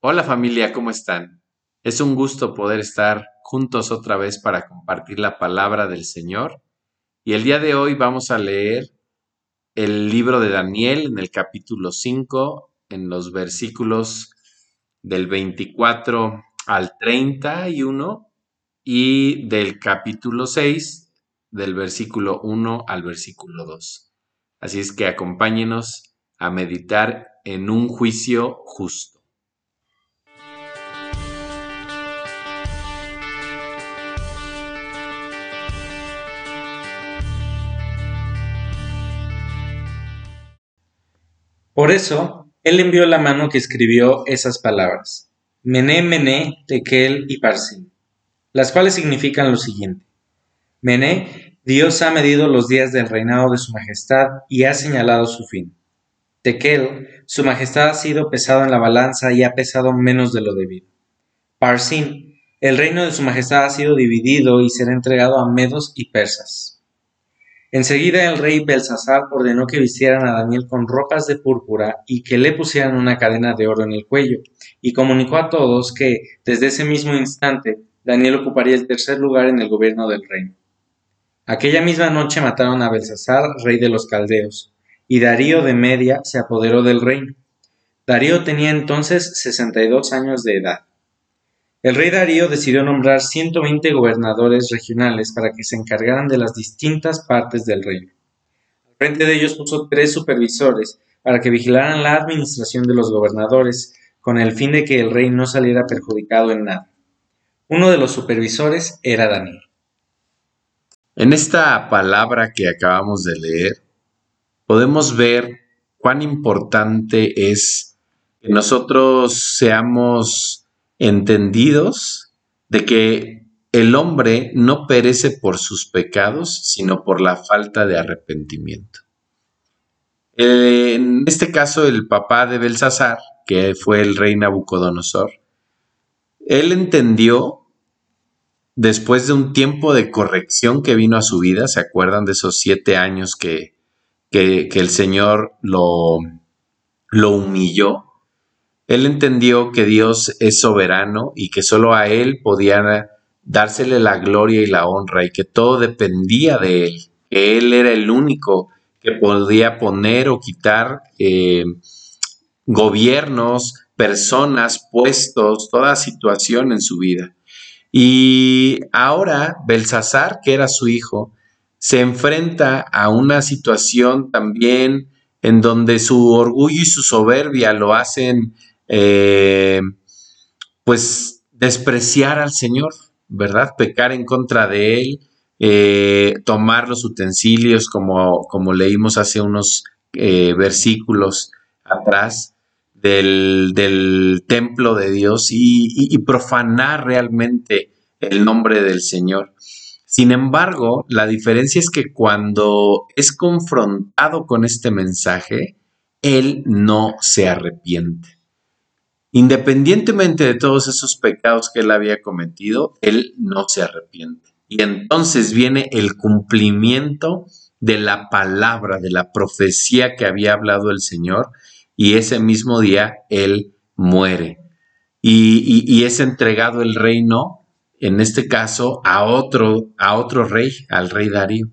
Hola familia, ¿cómo están? Es un gusto poder estar juntos otra vez para compartir la palabra del Señor. Y el día de hoy vamos a leer el libro de Daniel en el capítulo 5, en los versículos del 24 al 31 y del capítulo 6, del versículo 1 al versículo 2. Así es que acompáñenos a meditar en un juicio justo. Por eso, él envió la mano que escribió esas palabras, Mené, Mené, Tekel y Parsin, las cuales significan lo siguiente. Mené, Dios ha medido los días del reinado de su majestad y ha señalado su fin. Tekel, su majestad ha sido pesado en la balanza y ha pesado menos de lo debido. Parsin, el reino de su majestad ha sido dividido y será entregado a medos y persas. Enseguida el rey Belsasar ordenó que vistieran a Daniel con ropas de púrpura y que le pusieran una cadena de oro en el cuello, y comunicó a todos que, desde ese mismo instante, Daniel ocuparía el tercer lugar en el gobierno del reino. Aquella misma noche mataron a Belsasar, rey de los caldeos, y Darío de Media se apoderó del reino. Darío tenía entonces sesenta y dos años de edad. El rey Darío decidió nombrar 120 gobernadores regionales para que se encargaran de las distintas partes del reino. Al frente de ellos puso tres supervisores para que vigilaran la administración de los gobernadores, con el fin de que el rey no saliera perjudicado en nada. Uno de los supervisores era Daniel. En esta palabra que acabamos de leer, podemos ver cuán importante es que nosotros seamos entendidos de que el hombre no perece por sus pecados, sino por la falta de arrepentimiento. En este caso, el papá de Belsasar, que fue el rey Nabucodonosor, él entendió, después de un tiempo de corrección que vino a su vida, ¿se acuerdan de esos siete años que, que, el Señor lo, lo humilló? Él entendió que Dios es soberano y que solo a Él podía dársele la gloria y la honra y que todo dependía de Él, que Él era el único que podía poner o quitar eh, gobiernos, personas, puestos, toda situación en su vida. Y ahora Belsasar, que era su hijo, se enfrenta a una situación también en donde su orgullo y su soberbia lo hacen eh, pues despreciar al Señor, ¿verdad? Pecar en contra de Él, eh, tomar los utensilios como, como leímos hace unos eh, versículos atrás del, templo de Dios y profanar realmente el nombre del Señor. Sin embargo, la diferencia es que cuando es confrontado con este mensaje, él no se arrepiente. Independientemente de todos esos pecados que él había cometido, él no se arrepiente. Y entonces viene el cumplimiento de la palabra, de la profecía que había hablado el Señor, y ese mismo día él muere. Y, es entregado el reino, en este caso, a otro, a otro rey, al rey Darío.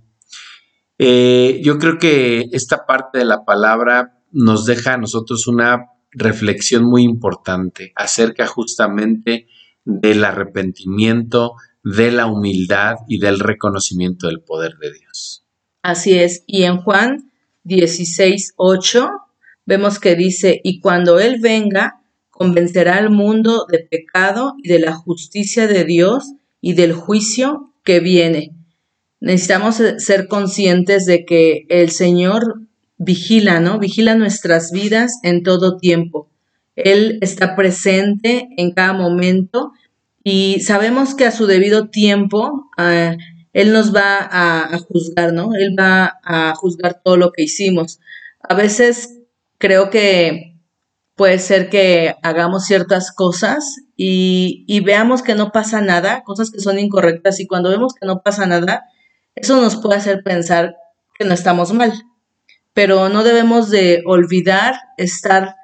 Eh, yo creo que esta parte de la palabra nos deja a nosotros una reflexión muy importante acerca justamente del arrepentimiento, de la humildad y del reconocimiento del poder de Dios. Así es. Y en Juan 16, 8 vemos que dice, y cuando Él venga, convencerá al mundo de pecado y de la justicia de Dios y del juicio que viene. Necesitamos ser conscientes de que el Señor vigila, ¿no? Vigila nuestras vidas en todo tiempo. Él está presente en cada momento y sabemos que a su debido tiempo ah, Él nos va a, juzgar, ¿no? Él va a juzgar todo lo que hicimos. A veces creo que puede ser que hagamos ciertas cosas y, y veamos que no pasa nada, cosas que son incorrectas y cuando vemos que no pasa nada, eso nos puede hacer pensar que no estamos mal pero no debemos de olvidar estar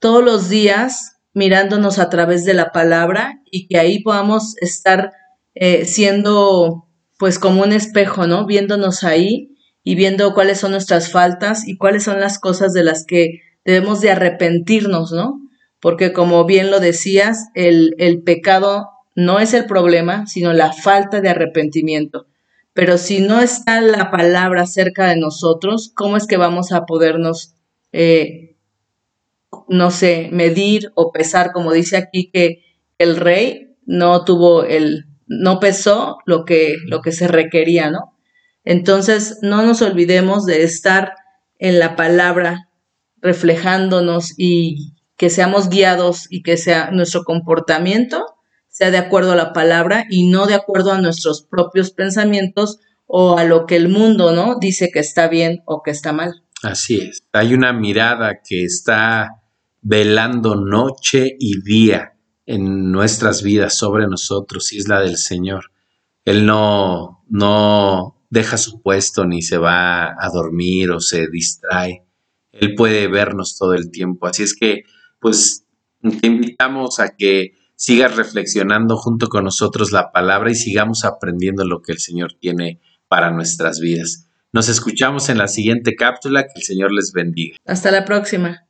todos los días mirándonos a través de la palabra y que ahí podamos estar eh, siendo pues como un espejo, ¿no? Viéndonos ahí y viendo cuáles son nuestras faltas y cuáles son las cosas de las que debemos de arrepentirnos, ¿no? Porque como bien lo decías, el, el pecado no es el problema, sino la falta de arrepentimiento. Pero si no está la palabra cerca de nosotros, ¿cómo es que vamos a podernos, eh, no sé, medir o pesar, como dice aquí que el rey no tuvo el, no pesó lo que, lo que se requería, ¿no? Entonces, no nos olvidemos de estar en la palabra reflejándonos y que seamos guiados y que sea nuestro comportamiento sea de acuerdo a la palabra y no de acuerdo a nuestros propios pensamientos o a lo que el mundo, ¿no? Dice que está bien o que está mal. Así es. Hay una mirada que está velando noche y día en nuestras vidas sobre nosotros y es la del Señor. Él no, no deja su puesto ni se va a dormir o se distrae. Él puede vernos todo el tiempo. Así es que, pues, te invitamos a que sigas reflexionando junto con nosotros la palabra y sigamos aprendiendo lo que el Señor tiene para nuestras vidas. Nos escuchamos en la siguiente cápsula. Que el Señor les bendiga. Hasta la próxima.